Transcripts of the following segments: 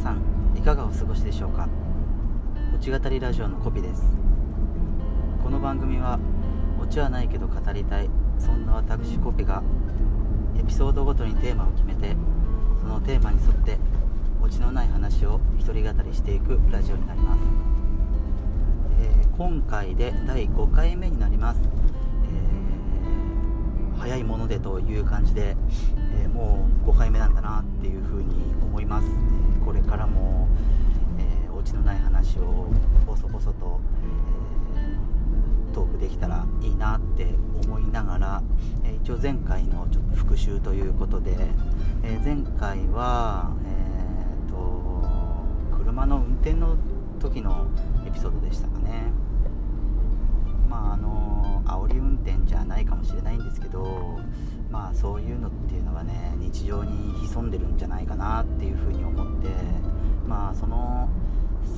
さんいかがお過ごしでしょうか？オチ語りラジオのコピです。この番組はオチはないけど語りたいそんな私コピがエピソードごとにテーマを決めてそのテーマに沿ってオチのない話を一人語りしていくラジオになります、えー、今回で第5回目になります、えー、早いものでという感じで、えー、もう5回目なんだなっていうふうに思います、これからも、えオチのない話をボソボソと、えトークできたらいいなって思いながら、え一応前回のちょっと復習ということで、え前回は、えーと、車の運転の時のエピソードでしたかね。まああのないかもしれないんですけどまあそういうのっていうのはね日常に潜んでるんじゃないかなっていうふうに思ってまあその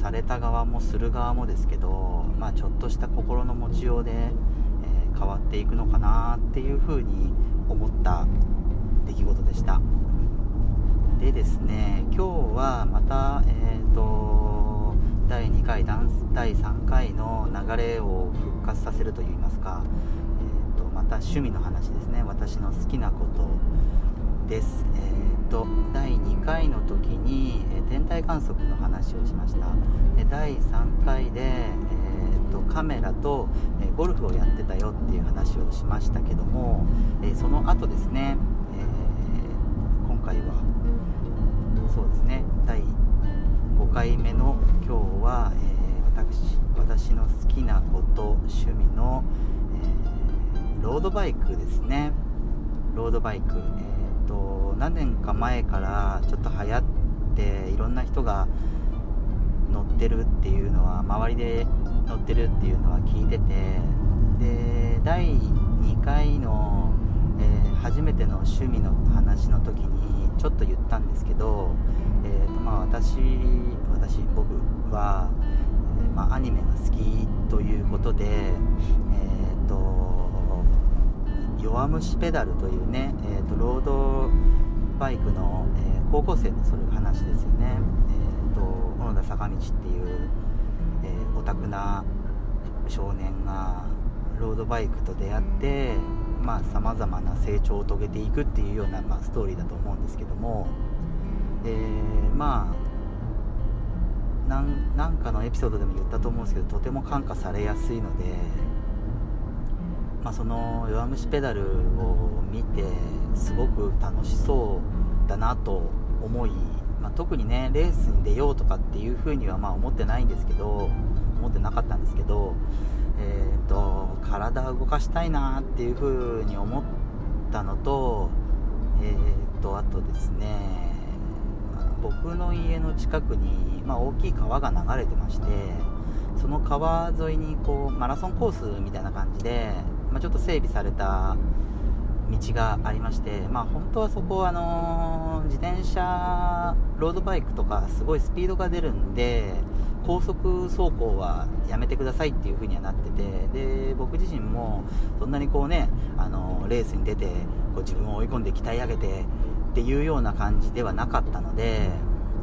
された側もする側もですけどまあちょっとした心の持ちようで、えー、変わっていくのかなっていうふうに思った出来事でした。でですね今日はまたえっ、ー、と第2回第3回の流れを復活させるといいますかた趣味の話ですね。私の好きなことです。えーと、第2回の時に、えー、天体観測の話をしました。で第3回で、えーと、カメラと、えー、ゴルフをやってたよっていう話をしましたけども、えー、その後ですね、え今回はそうですね第5回目の今日は、え私私の好きなこと趣味の、ードバイクですね。ロードバイク。えっ、ー、と何年か前からちょっと流行っていろんな人が乗ってるっていうのは周りで乗ってるっていうのは聞いててで第2回の、えー、初めての趣味の話の時にちょっと言ったんですけど、えーとまあ私、私僕は、えー、まあ、アニメが好きということで、えー弱虫ペダルというね、えーと、ロードバイクの、えー、高校生のそれ話ですよね、えーと、小野田坂道っていう、え、オタクな少年がロードバイクと出会ってさまざ、まな成長を遂げていくっていうような、まあ、ストーリーだと思うんですけども、えー、まあなんかのエピソードでも言ったと思うんですけどとても感化されやすいのでまあ、その弱虫ペダルを見てすごく楽しそうだなと思い、まあ、特にねレースに出ようとかっていうふうにはまあ思ってないんですけど思ってなかったんですけど、えーと、体を動かしたいなっていうふうに思ったのと,、えーと、あとですね僕の家の近くに、まあ、大きい川が流れてましてその川沿いにこうマラソンコースみたいな感じでまあ、ちょっと整備された道がありまして、まあ、本当はそこ、あの自転車、ロードバイクとかすごいスピードが出るんで高速走行はやめてくださいっていう風にはなっててで僕自身もそんなにこうね、あのレースに出てこう自分を追い込んで鍛え上げてっていうような感じではなかったので。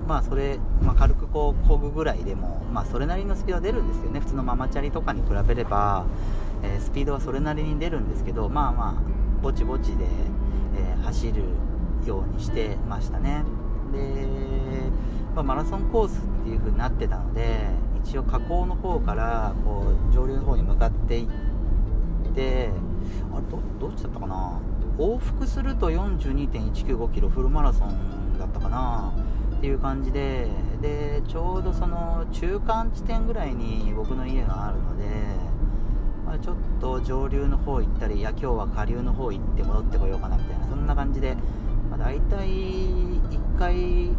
まあそれ、まあ、軽くこう漕ぐぐらいでも、まあ、それなりのスピードは出るんですよね、普通のママチャリとかに比べれば、えー、スピードはそれなりに出るんですけどまあまあぼちぼちで、えー、走るようにしてましたね。で、まあ、マラソンコースっていう風になってたので一応河口の方からこう上流の方に向かっていってあれどどっちだったかな？往復すると42.195キロフルマラソンだったかな？っていう感じででちょうどその中間地点ぐらいに僕の家があるのまあ、ちょっと上流の方行ったりいや今日は下流の方行って戻ってこようかなみたいなそんな感じで、まあ、大体1回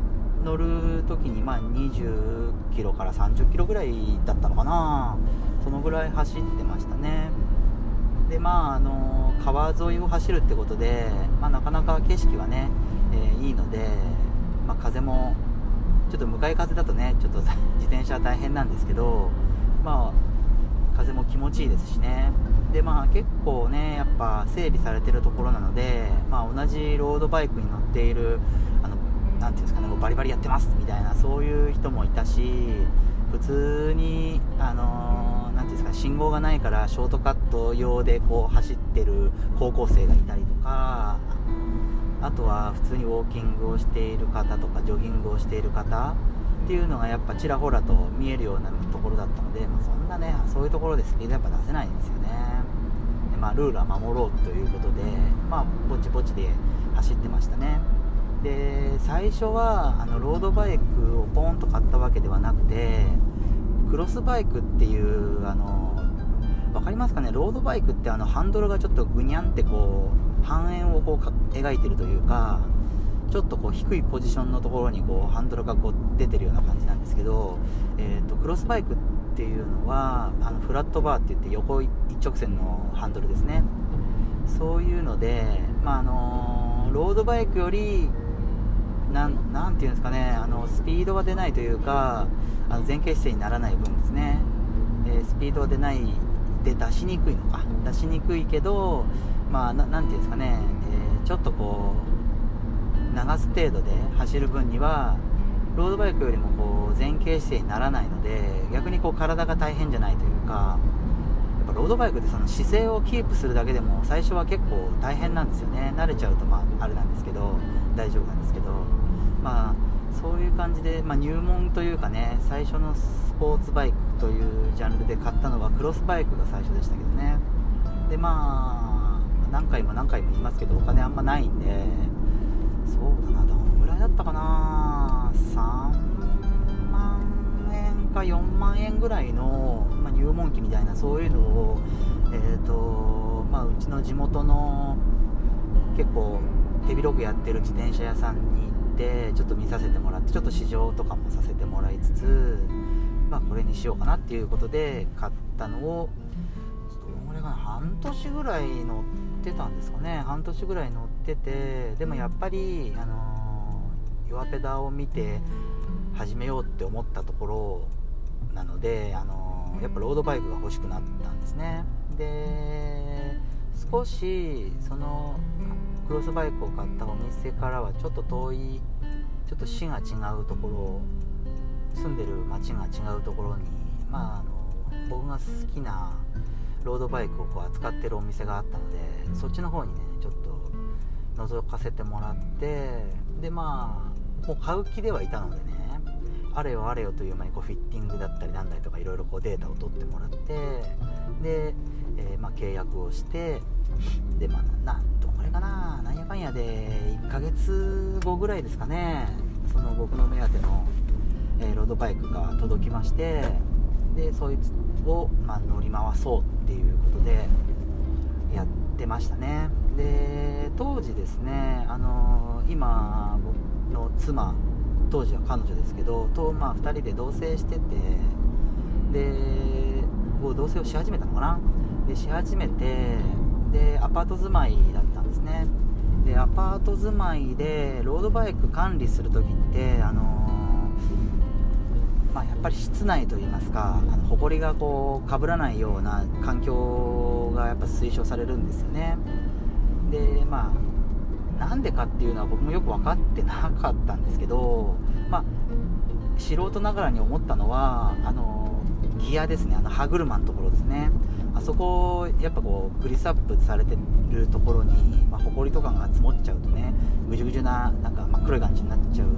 乗る時にまあ20キロから30キロぐらいだったのかな。そのぐらい走ってましたね。でまああの川沿いを走るってことで、まあ、なかなか景色はね、えー、いいので、まあ、風もちょっと向かい風だとねちょっと 自転車は大変なんですけどまあ持ちいいですしね。でまあ結構ねやっぱ整備されてるところなので、まあ、同じロードバイクに乗っているあの何ていうんですかねもうバリバリやってますみたいなそういう人もいたし普通にあの何ていうんですか信号がないからショートカット用でこう走ってる高校生がいたりとかあとは普通にウォーキングをしている方とかジョギングをしている方っていうのがやっぱちらほらと見えるようなころだったので、まあ、そんなねそういうところでスピードやっぱ出せないんですよね。で、まあ、ルールは守ろうということでまあぼちぼちで走ってましたね。で最初はあのロードバイクをポーンと買ったわけではなくてクロスバイクっていうあの分かりますかね？ロードバイクってあのハンドルがちょっとぐにゃんってこう半円をこう描いてるというかちょっとこう低いポジションのところにこうハンドルがこう出てるような感じなんですけど、えーと、クロスバイクっていうのはあのフラットバーって言って横一直線のハンドルですね。そういうので、まあ、あのロードバイクよりなんなんていうんですかねあのスピードが出ないというかあの前傾姿勢にならない分ですね、え、スピードが出ないで出しにくいのか。出しにくいけどまあななんていうんですかね、えー、ちょっとこう流す程度で走る分にはロードバイクよりもこう前傾姿勢にならないので逆にこう体が大変じゃないというかやっぱロードバイクってその姿勢をキープするだけでも最初は結構大変なんですよね。慣れちゃうとまああれなんですけど大丈夫なんですけどまあそういう感じで、まあ、入門というかね最初のスポーツバイクというジャンルで買ったのはクロスバイクが最初でしたけどね。でまあ何回も何回も言いますけどお金あんまないんでそうだなどんぐらいだったかな。3万円か4万円ぐらいの、まあ、入門機みたいなそういうのを、えーとまあ、うちの地元の結構手広くやってる自転車屋さんに行ってちょっと見させてもらってちょっと試乗とかもさせてもらいつつ、まあ、これにしようかなっていうことで買ったのをどのぐらいかな半年ぐらい乗ってたんですかね。半年ぐらい乗ててでもやっぱり、あのー、弱ペダを見て始めようって思ったところなので、あのー、やっぱロードバイクが欲しくなったんですね。で少しそのクロスバイクを買ったお店からはちょっと遠いちょっと市が違うところ住んでる町が違うところにまああの僕が好きなロードバイクをこう扱ってるお店があったのでそっちの方にね覗かせてもらってでまあもう買う気ではいたのでねあれよあれよという間にこうフィッティングだったりなんだりとかいろいろデータを取ってもらってで、えー、まあ、契約をしてでまあなどんぐらいかななんやかんやで1ヶ月後ぐらいですかねその僕の目当ての、えー、ロードバイクが届きましてでそいつを、まあ、乗り回そうっていうことでやって出ましたね。で当時ですねあの今の妻当時は彼女ですけどと、まあ、2人で同棲しててでこう同棲をし始めたのかな？でし始めてでアパート住まいだったんですね。でアパート住まいでロードバイク管理する時ってあのまあ、やっぱり室内といいますかあの埃がこうかぶらないような環境がやっぱ推奨されるんですよね。でまあなんでかっていうのは僕もよく分かってなかったんですけどまあ素人ながらに思ったのはあのギアですね。あの歯車のところですね。あそこやっぱこうグリスアップされてるところに、まあ、埃とかが積もっちゃうとねぐじゅぐじゅななんか真っ黒い感じになっちゃう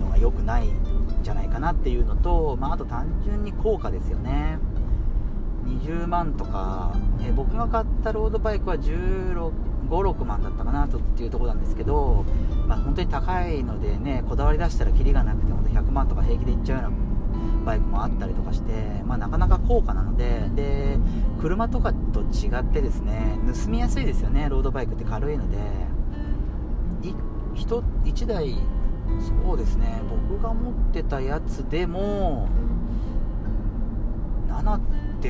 のが良くないんじゃないかなっていうのと、まあ、あと単純に高価ですよね。20万とか、えー、僕が買ったロードバイクは156万だったかなとっていうところなんですけど、まあ、本当に高いのでねこだわり出したらキリがなくて本当100万とか平気でいっちゃうようなバイクもあったりとかして、まあ、なかなか高価なのでで車とかと違ってですね盗みやすいですよねロードバイクって軽いので。1, 1台そうですね僕が持ってたやつでも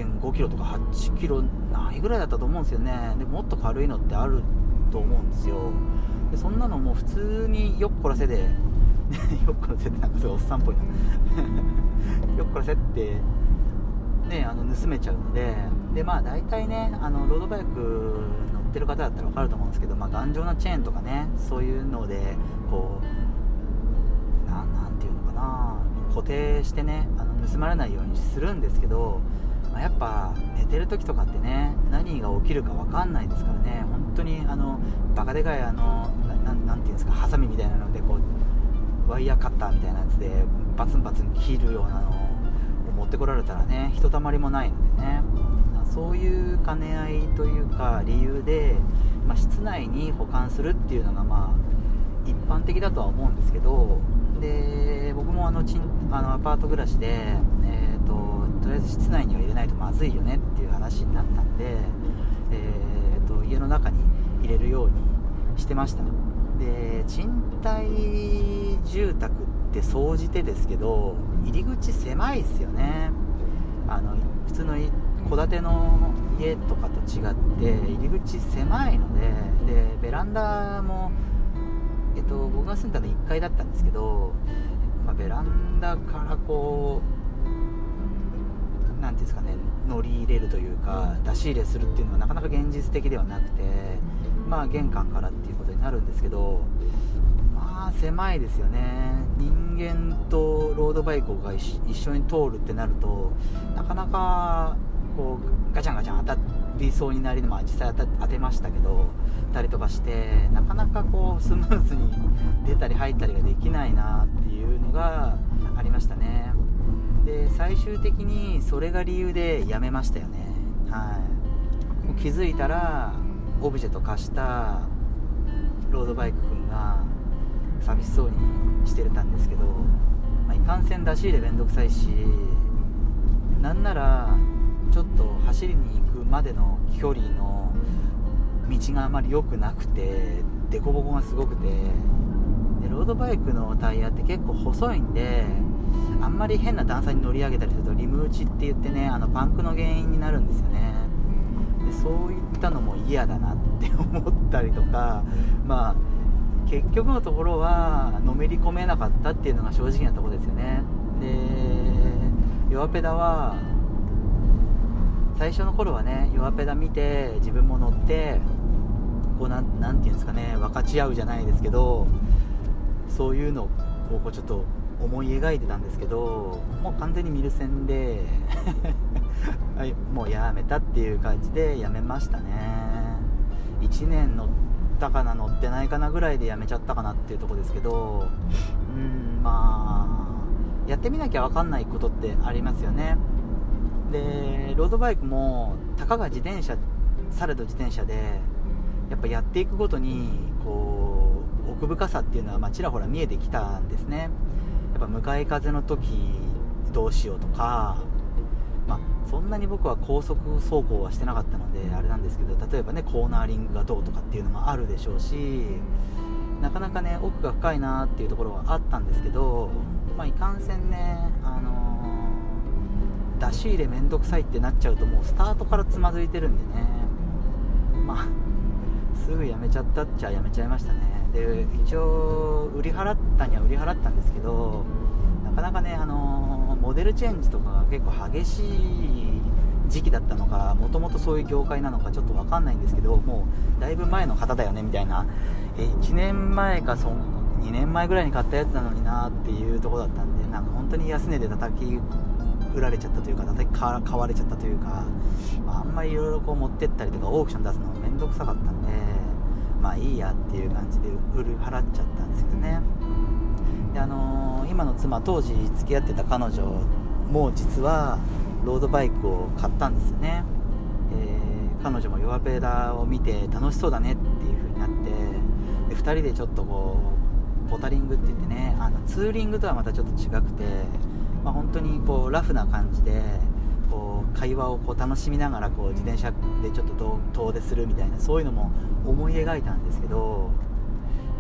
5キロとか8キロないぐらいだったと思うんですよね。でもっと軽いのってあると思うんですよ。でそんなのもう普通によっこらせで よっこらせってなんかすごいおっさんっぽいな。よっこらせってねあの盗めちゃうのででまあ大体ねあのロードバイク乗ってる方だったら分かると思うんですけど、まあ、頑丈なチェーンとかねそういうのでこうなんていうのかな固定してねあの盗まれないようにするんですけど、まあ、やっぱ寝てる時とかってね何が起きるか分かんないですからね。本当にあのバカでかいあのなていうんですかハサミみたいなのでこうワイヤーカッターみたいなやつでバツンバツン切るようなのを持ってこられたらねひとたまりもないのでね。そういう兼ね合いというか理由で、まあ、室内に保管するっていうのがまあ一般的だとは思うんですけどで僕もあのちんあのアパート暮らしで、えと、りあえず室内には入れないとまずいよねっていう話になったんで、えーと、家の中に入れるようにしてました。で賃貸住宅って総じてですけど入り口狭いですよね。あの普通の戸建ての家とかと違って入り口狭いのででベランダも、えっと、僕が住んだの1階だったんですけど、まあ、ベランダからこう何ていうんですかね乗り入れるというか出し入れするっていうのはなかなか現実的ではなくてまあ玄関からっていうことになるんですけどまあ狭いですよね。人間とロードバイクが一緒に通るってなるとなかなかこうガチャンガチャン当たりそうになり、まあ、実際当てましたけどたりとかしてなかなかこうスムーズに出たり入ったりができないなっていうのがありましたね。で最終的にそれが理由でやめましたよね。はい。もう気づいたらオブジェと化したロードバイクくんが寂しそうにしてたんですけど、まあ、いかんせん出し入れめんどくさいしなんならちょっと走りに行くまでの距離の道があまり良くなくて凸凹がすごくてでロードバイクのタイヤって結構細いんであんまり変な段差に乗り上げたりするとリム打ちって言ってねあのパンクの原因になるんですよね。でそういったのも嫌だなって思ったりとかまあ結局のところはのめり込めなかったっていうのが正直なとこですよね。で弱ペダは最初の頃はね弱ペダ見て自分も乗ってこうなていうんですかね分かち合うじゃないですけどそういうのをこうちょっと思い描いてたんですけどもう完全に見る線で はい、もうやめたっていう感じでやめましたね。1年乗ったかな乗ってないかなぐらいでやめちゃったかなっていうとこですけどうんまあやってみなきゃ分かんないことってありますよね。でロードバイクもたかが自転車されど自転車でやっぱやっていくごとにこう奥深さっていうのはまちらほら見えてきたんですね。やっぱ向かい風の時どうしようとかまあ、そんなに僕は高速走行はしてなかったのであれなんですけど例えばねコーナーリングがどうとかっていうのもあるでしょうしなかなかね奥が深いなっていうところはあったんですけど、まあ、いかんせんね、あの出し入れめんどくさいってなっちゃうともうスタートからつまずいてるんでね。まあすぐやめちゃったっちゃやめちゃいましたねで一応売り払ったには売り払ったんですけどなかなかねあのモデルチェンジとかが結構激しい時期だったのかもともとそういう業界なのかちょっと分かんないんですけどもうだいぶ前の方だよねみたいな。え1年前かそ2年前ぐらいに買ったやつなのになっていうとこだったんでなんか本当に安値で叩き売られちゃったというか叩き買われちゃったというか、まあ、あんまりいろいろ持ってったりとかオークション出すのも面倒くさかったんでまあいいやっていう感じで売る払っちゃったんですけどね。であのー、今の妻当時付き合ってた彼女も実はロードバイクを買ったんですよね、えー、彼女も弱ペダを見て楽しそうだねっていう風になってで2人でちょっとこうポタリングって言ってねあのツーリングとはまたちょっと違くてまあ、本当にこうラフな感じで会話をこう楽しみながらこう自転車でちょっと遠出するみたいなそういうのも思い描いたんですけど、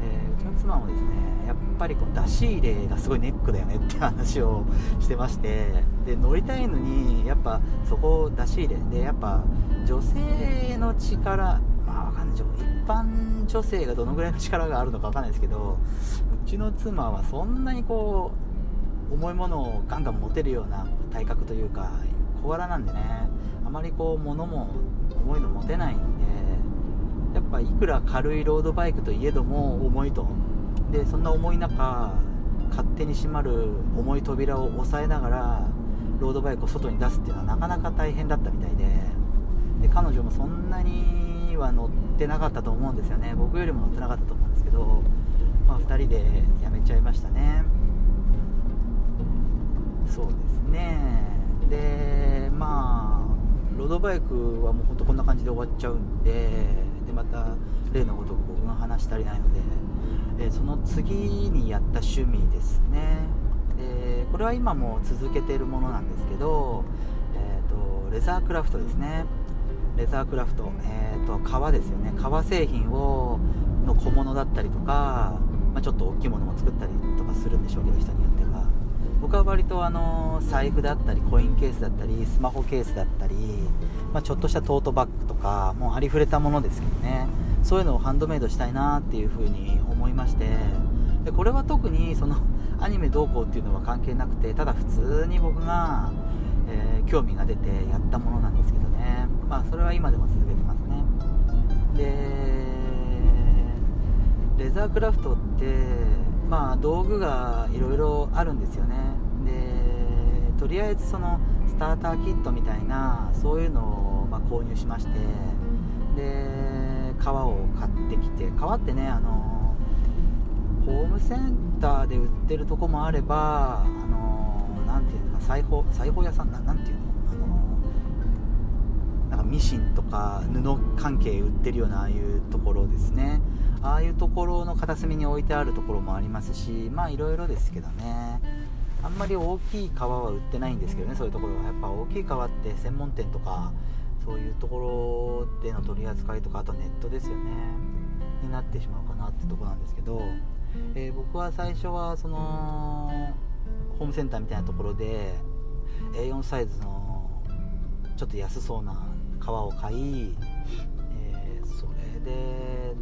えー、うちの妻もですねやっぱりこう出し入れがすごいネックだよね って話をしてましてで乗りたいのにやっぱそこを出し入れでやっぱ女性の力まあわかんない一般女性がどのぐらいの力があるのかわかんないですけどうちの妻はそんなにこう重いものをガンガン持てるような体格というか小柄なんでねあまりこう物も重いの持てないんでやっぱいくら軽いロードバイクといえども重いと。でそんな重い中勝手に閉まる重い扉を押さえながらロードバイクを外に出すっていうのはなかなか大変だったみたいで。で彼女もそんなには乗ってなかったと思うんですよね。僕よりも乗ってなかったと思うんですけど、まあ、2人でやめちゃいましたね。そうですね。でまあロードバイクはもうほんとこんな感じで終わっちゃうんででまた例のごとく僕が話し足りないので、えその次にやった趣味ですね。でこれは今も続けているものなんですけど、えーと、レザークラフトですね。レザークラフト、えーと、革ですよね。革製品をの小物だったりとか、まあ、ちょっと大きいものも作ったりとかするんでしょうけど人によって。僕は割とあの財布だったりコインケースだったりスマホケースだったり、まあ、ちょっとしたトートバッグとかもうありふれたものですけどね。そういうのをハンドメイドしたいなっていうふうに思いまして。でこれは特にその アニメどうこうっていうのは関係なくてただ普通に僕が、えー、興味が出てやったものなんですけどね。まあそれは今でも続けてますね。でレザークラフトってまあ道具がいろいろあるんですよね。でとりあえずそのスターターキットみたいなそういうのをま購入しましてで革を買ってきて革ってねあのホームセンターで売ってるとこもあればあのなんていうのか裁縫裁縫屋さんななんていうの？あのなんかミシンとか布関係売ってるようなああいうところですね。ああいうところの片隅に置いてあるところもありますしまあいろいろですけどね。あんまり大きい革は売ってないんですけどねそういうところは。やっぱ大きい革って専門店とかそういうところでの取り扱いとかあとネットですよね。になってしまうかなってとこなんですけど、えー、僕は最初はそのホームセンターみたいなところで A4 サイズのちょっと安そうな革を買い、えー、それで、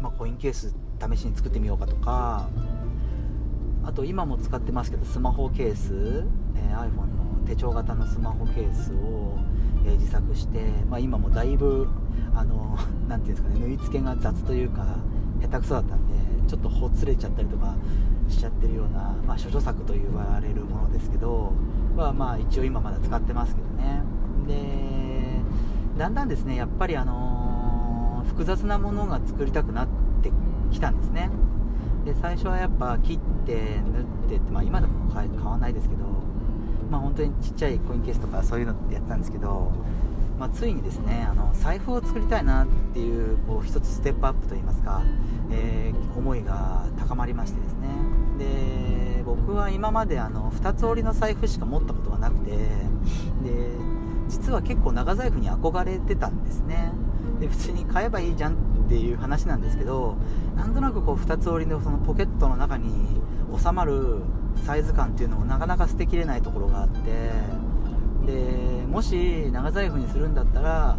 まあ、コインケース試しに作ってみようかとかあと今も使ってますけどスマホケース、えー、iPhone の手帳型のスマホケースをえー、自作して、まあ、今もだいぶあのなていうんですかね縫い付けが雑というか下手くそだったんでちょっとほつれちゃったりとかしちゃってるような、まあ、処女作と言われるものですけどはまあ一応今まだ使ってますけどね。でだんだんですねやっぱりあの、複雑なものが作りたくなってきたんですね。で最初はやっぱ切って縫ってって、まあ、今でも買わないですけどまあ、本当にちっちゃいコインケースとかそういうのってやったんですけど、まあ、ついにですねあの財布を作りたいなっていうこう一つステップアップといいますか、えー、思いが高まりましてですね。で僕は今まであの2つ折りの財布しか持ったことがなくてで実は結構長財布に憧れてたんですね。で普通に買えばいいじゃんっていう話なんですけどなんとなくこう2つ折りのそのポケットの中に収まるサイズ感っていうのもなかなか捨てきれないところがあってでもし長財布にするんだったら、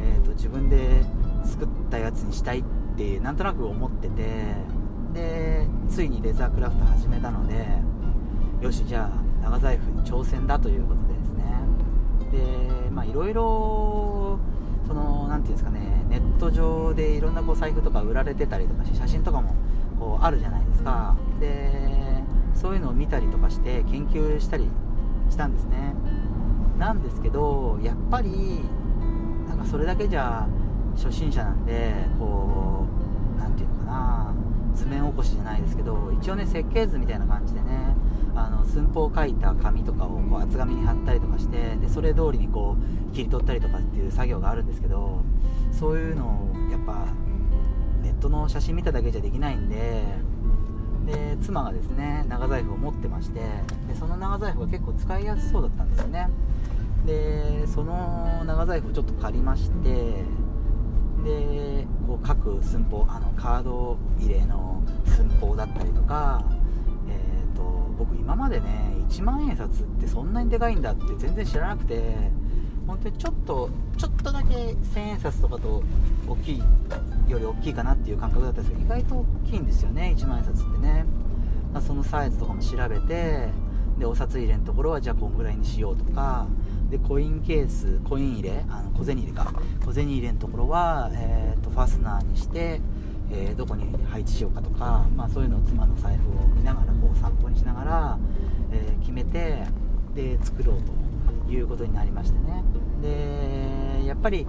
えーと、自分で作ったやつにしたいってなんとなく思っててでついにレザークラフト始めたのでよしじゃあ長財布に挑戦だということでですね。でまあいろいろその何て言うんですかねネット上でいろんなこう財布とか売られてたりとかし写真とかもこうあるじゃないですか。でそういうのを見たりとかして研究したりしたんですね。なんですけどやっぱりなんかそれだけじゃ初心者なんでこう何て言うのかな図面起こしじゃないですけど一応ね設計図みたいな感じでねあの寸法を書いた紙とかをこう厚紙に貼ったりとかしてでそれ通りにこう切り取ったりとかっていう作業があるんですけどそういうのをやっぱネットの写真見ただけじゃできないんでで妻がですね長財布を持ってましてでその長財布が結構使いやすそうだったんですよね。でその長財布をちょっと借りましてでこう各寸法あのカード入れの寸法だったりとか、僕今までね1万円札ってそんなにでかいんだって全然知らなくて本当にちょっとちょっとだけ1000円札とかと大きいより大きいかなっていう感覚だったんですけど意外と大きいんですよね1万円札ってね、まあ、そのサイズとかも調べてでお札入れのところはじゃあこんぐらいにしようとかでコインケースコイン入れあの小銭入れか。小銭入れのところは、えーと、ファスナーにして、えー、どこに配置しようかとか、まあ、そういうのを妻の財布を見ながらこう参考にしながら、えー、決めてで作ろうということになりましてね。でやっぱり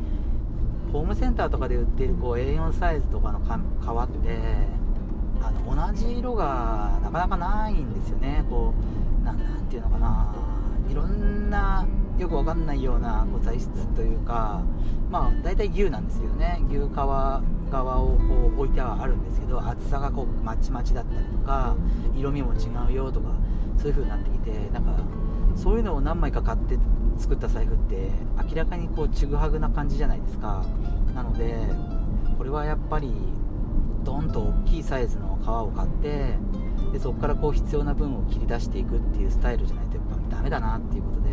ホームセンターとかで売っているこう A4 サイズとかの革ってあの同じ色がなかなかないんですよね。こうななんていうのかな。いろんなよくわかんないようなこう材質というかまあ大体牛なんですけどね。牛皮側をこう置いてはあるんですけど厚さがこうまちまちだったりとか色味も違うよとかそういう風になってきてなんかそういうのを何枚か買って作った財布って明らかにこうちぐはぐな感じじゃないですか。なのでこれはやっぱりドンと大きいサイズの革を買ってでそこからこう必要な分を切り出していくっていうスタイルじゃないとやっぱダメだなっていうことで。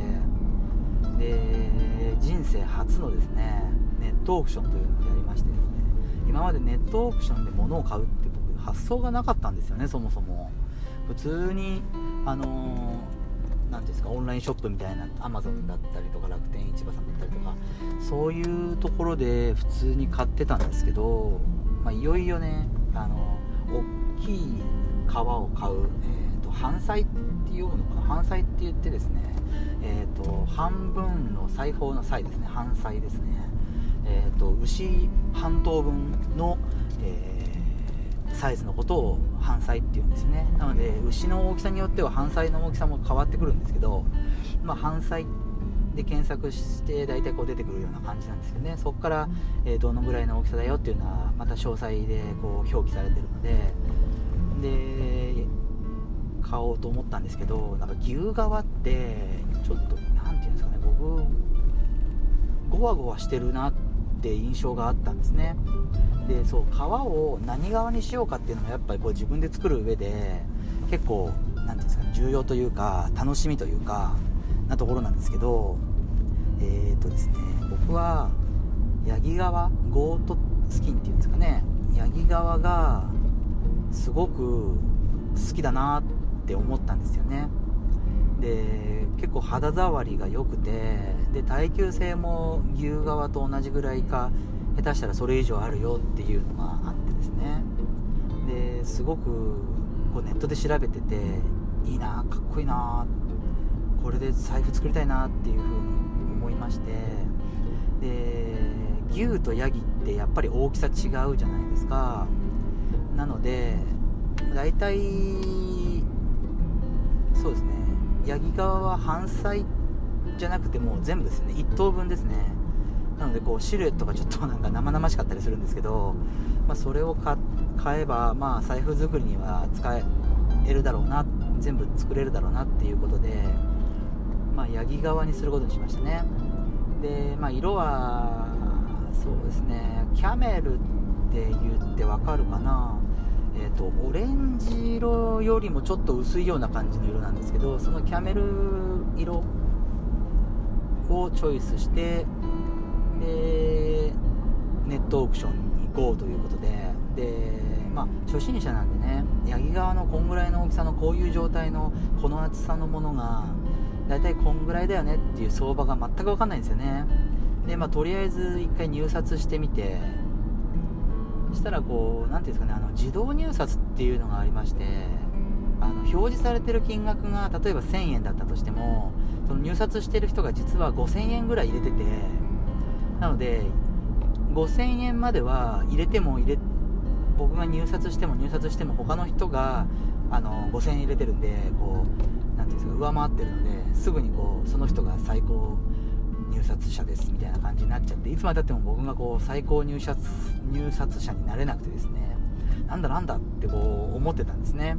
で人生初のですねネットオークションというのをやりましてです今までネットオークションで物を買うって僕発想がなかったんですよねそもそも。普通にあの何ていうんですかオンラインショップみたいなアマゾンだったりとか楽天市場さんだったりとかそういうところで普通に買ってたんですけど、まあ、いよいよねあの大きい革を買う、えーと、半砕っていうのかな？半砕って言ってですね、えーと、半分の裁縫の際ですね半砕ですね、えーと、牛半頭分の、えーサイズのことを半歳っていうんですね。なので牛の大きさによっては半歳の大きさも変わってくるんですけど、まあ、半歳で検索して大体こう出てくるような感じなんですけどね。そこから、えー、どのぐらいの大きさだよっていうのはまた詳細でこう表記されてるので。で買おうと思ったんですけどなんか牛革ってちょっと何て言うんですかね。僕ゴワゴワしてるなって印象があったんですねでそう皮を何側にしようかっていうのもやっぱりこう自分で作る上で結構何ていうんですかね重要というか楽しみというかなところなんですけどえっ、ー、とですね僕はヤギ革ゴートスキンっていうんですかねヤギ革がすごく好きだなって思ったんですよね。で結構肌触りが良くてで耐久性も牛革と同じぐらいか下手したらそれ以上あるよっていうのがあってですね。ですごくこうネットで調べてていいなかっこいいなこれで財布作りたいなっていうふうに思いましてで牛とヤギってやっぱり大きさ違うじゃないですか。なので大体そうですね。ヤギ側は半砕じゃなくてもう全部ですね。1等分ですね。なのでこうシルエットがちょっとなんか生々しかったりするんですけど、まあ、それを買えば、まあ、財布作りには使えるだろうな全部作れるだろうなっていうことで、まあ、ヤギ側にすることにしましたね。で、まあ、色はそうですね。キャメルって言ってわかるかな。えーと、オレンジ色よりもちょっと薄いような感じの色なんですけどそのキャメル色をチョイスしてでネットオークションに行こうということでで、まあ、初心者なんでね八木川のこんぐらいの大きさのこういう状態のこの厚さのものが大体こんぐらいだよねっていう相場が全く分かんないんですよね。で、まあ、とりあえず1回入札してみてしたらこう何ていうんですかねあの自動入札っていうのがありましてあの表示されてる金額が例えば1000円だったとしてもその入札してる人が実は5000円ぐらい入れててなので5000円までは入れても入れ僕が入札しても入札しても他の人があの5000円入れてるんでこう何ていうんですか上回ってるのですぐにこうその人が最高入札者ですみたいな感じになっちゃっていつまでたっても僕がこう最高入札入札者になれなくてですね。なんだなんだってこう思ってたんですね。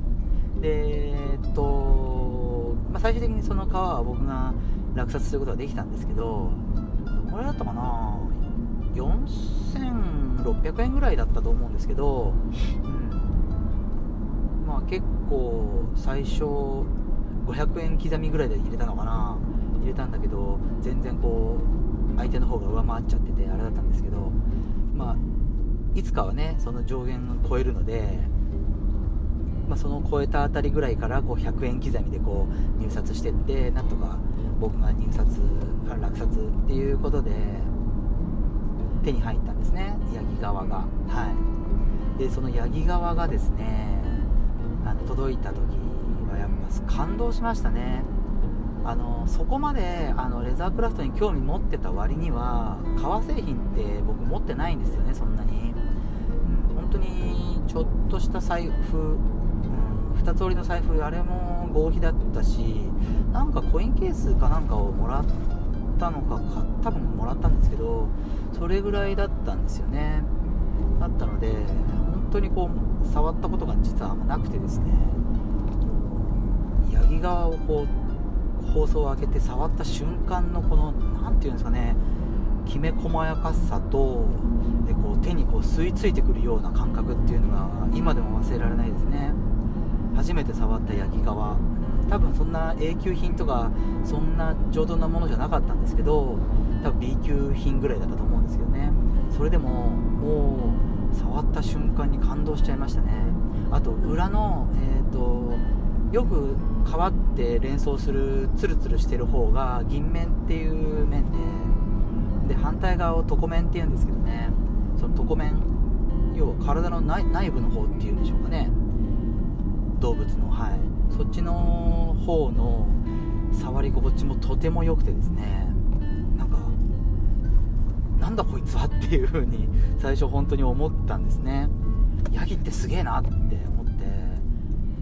でえっと、まあ、最終的にその川は僕が落札することができたんですけどこれだったかな？4600円ぐらいだったと思うんですけど、うん、まあ結構最初500円刻みぐらいで入れたのかな。入れたんだけど全然こう相手の方が上回っちゃっててあれだったんですけどまあいつかはねその上限を超えるので、まあ、その超えたあたりぐらいからこう100円刻みでこう入札してってなんとか僕が入札落札っていうことで手に入ったんですねヤギ側が。はい。でそのヤギ側がですねあの届いた時はやっぱ感動しましたね。あのそこまであのレザークラフトに興味持ってた割には革製品って僕持ってないんですよねそんなに、うん、本当にちょっとした財布、うん、2つ折りの財布あれも合皮だったしなんかコインケースかなんかをもらったのか多分もらったんですけどそれぐらいだったんですよね。だったので本当にこう触ったことが実はあんまなくてですね。ヤギ側をこう放送を開けて触った瞬間のこの何て言うんですかねきめ細やかさとでこう手にこう吸い付いてくるような感覚っていうのが今でも忘れられないですね。初めて触ったヤギ側。多分そんな A 級品とかそんな上等なものじゃなかったんですけど多分 B 級品ぐらいだったと思うんですけどね。それでももう触った瞬間に感動しちゃいましたね。あと裏のえっ、ー、とよく皮って連想するツルツルしてる方が銀面っていう面でで反対側を床面っていうんですけどね。その床面要は体の内部の方っていうんでしょうかね。動物のはい。そっちの方の触り心地もとても良くてですね。なんかなんだこいつはっていう風に最初本当に思ったんですね。ヤギってすげえなっ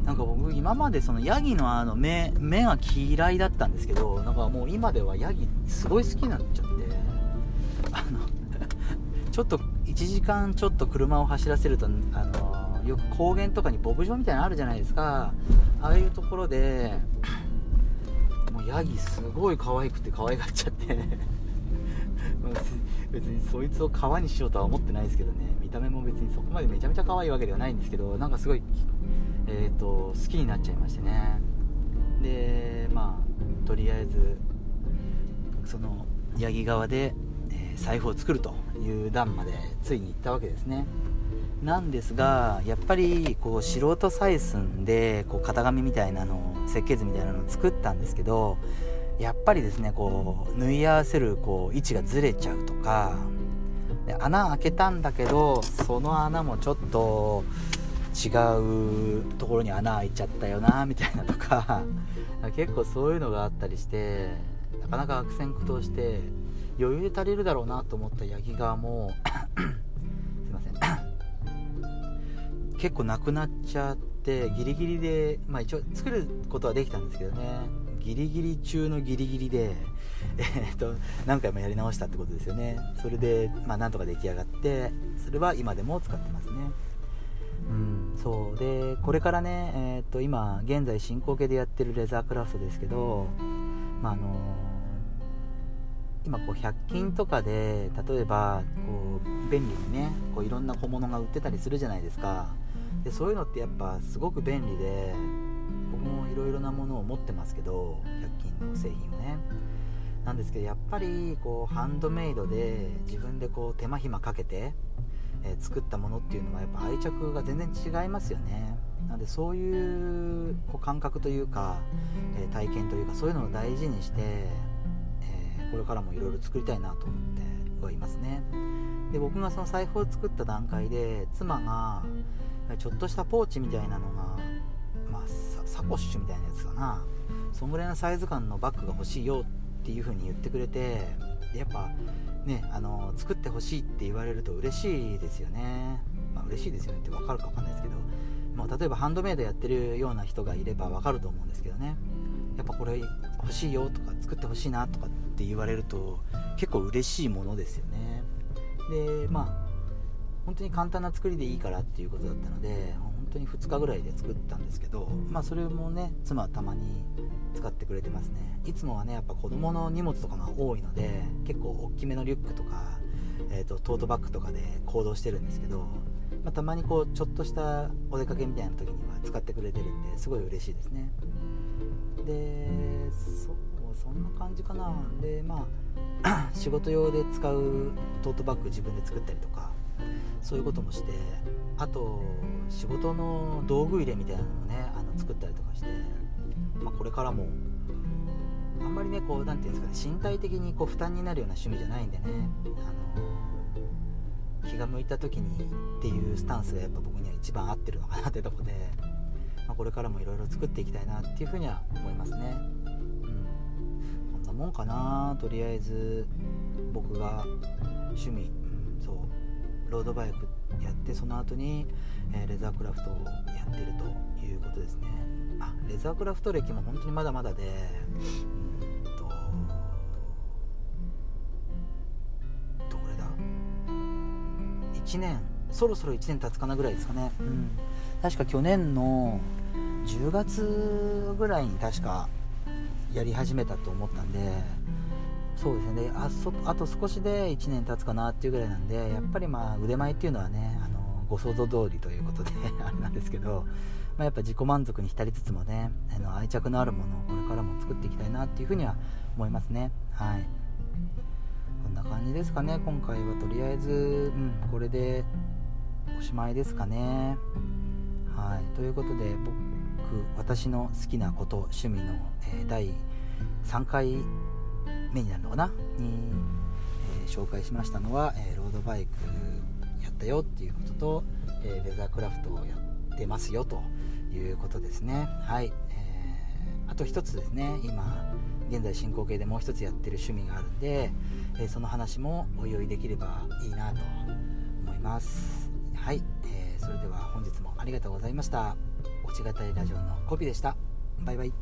なんか僕今までそのヤギのあの目目が嫌いだったんですけどなんかもう今ではヤギすごい好きになっちゃって。あの ちょっと1時間ちょっと車を走らせるとあのよく高原とかに牧場みたいなのあるじゃないですか。ああいうところで もうヤギすごい可愛くて可愛がっちゃって。別にそいつを川にしようとは思ってないですけどね。見た目も別にそこまでめちゃめちゃ可愛いわけではないんですけどなんかすごい、えーと、好きになっちゃいましてね。でまあとりあえずそのヤギ側で、えー、財布を作るという段までついに行ったわけですね。なんですがやっぱりこう素人採寸でこう型紙みたいなの設計図みたいなのを作ったんですけどやっぱりですねこう縫い合わせるこう位置がずれちゃうとかで穴開けたんだけどその穴もちょっと違うところに穴開いちゃったよなみたいなとか。結構そういうのがあったりしてなかなか悪戦苦闘して余裕で足りるだろうなと思った八木側も すいません。結構なくなっちゃってギリギリで、まあ、一応作ることはできたんですけどね。ギリギリ中のギリギリで、えー、っと何回もやり直したってことですよね。それで、まあ、なんとか出来上がってそれは今でも使ってますね。うん。そうでこれからね、えー、っと今現在進行形でやってるレザークラフトですけど、まあ、あの今こう100均とかで例えばこう便利にねこういろんな小物が売ってたりするじゃないですか。でそういうのってやっぱすごく便利で僕もいろいろなものを持ってますけど100均の製品をね。なんですけどやっぱりこうハンドメイドで自分でこう手間暇かけて、えー、作ったものっていうのはやっぱ愛着が全然違いますよね。なんでそういうこう感覚というか、えー、体験というかそういうのを大事にして、えー、これからもいろいろ作りたいなと思ってはいますね。で僕がその財布を作った段階で妻がちょっとしたポーチみたいなのが、まあ、サコッシュみたいなやつかな。そんぐらいのサイズ感のバッグが欲しいよっていう風に言ってくれてやっぱねあの作ってほしいって言われると嬉しいですよね。まあ嬉しいですよねって分かるか分かんないですけど、まあ、例えばハンドメイドやってるような人がいれば分かると思うんですけどね。やっぱこれ欲しいよとか作ってほしいなとかって言われると結構嬉しいものですよね。でまあ本当に簡単な作りでいいからっていうことだったので本当に2日ぐらいで作ったんですけどまあそれもね妻はたまに使ってくれてますね。いつもはねやっぱ子供の荷物とかが多いので結構大きめのリュックとか、えーと、トートバッグとかで行動してるんですけど、まあ、たまにこうちょっとしたお出かけみたいな時には使ってくれてるんですごい嬉しいですね。でそうそんな感じかな。でまあ 仕事用で使うトートバッグ自分で作ったりとかそういうこともしてあと仕事の道具入れみたいなのもねあの作ったりとかして、まあ、これからもあんまりねこう何て言うんですかね身体的にこう負担になるような趣味じゃないんでねあの気が向いた時にっていうスタンスがやっぱ僕には一番合ってるのかなってとこで、まあ、これからもいろいろ作っていきたいなっていうふうには思いますね、うん、こんなもんかなとりあえず僕が趣味、うん、そうロードバイクやってその後に、えー、レザークラフトをやってるということですね。あレザークラフト歴も本当にまだまだでうんとどれだ？1年そろそろ1年経つかなぐらいですかね、うん、確か去年の10月ぐらいに確かやり始めたと思ったんでそうですね。あそあと少しで1年経つかなっていうぐらいなんでやっぱりまあ腕前っていうのはねあのご想像通りということで あれなんですけど、まあ、やっぱ自己満足に浸りつつもねあの愛着のあるものをこれからも作っていきたいなっていうふうには思いますね。はい。こんな感じですかね今回は。とりあえず、うん、これでおしまいですかね。はい。ということで僕私の好きなこと趣味の、えー、第3回目になるのかな？に、えー、紹介しましたのは、えー、ロードバイクやったよっていうことと、えレザークラフトをやってますよということですね。はい、えーあと一つですね。今現在進行形でもう一つやってる趣味があるんで、えその話もおいおいできればいいなと思います。はい、えそれでは本日もありがとうございました。落ちがたいラジオのコピーでした。バイバイ。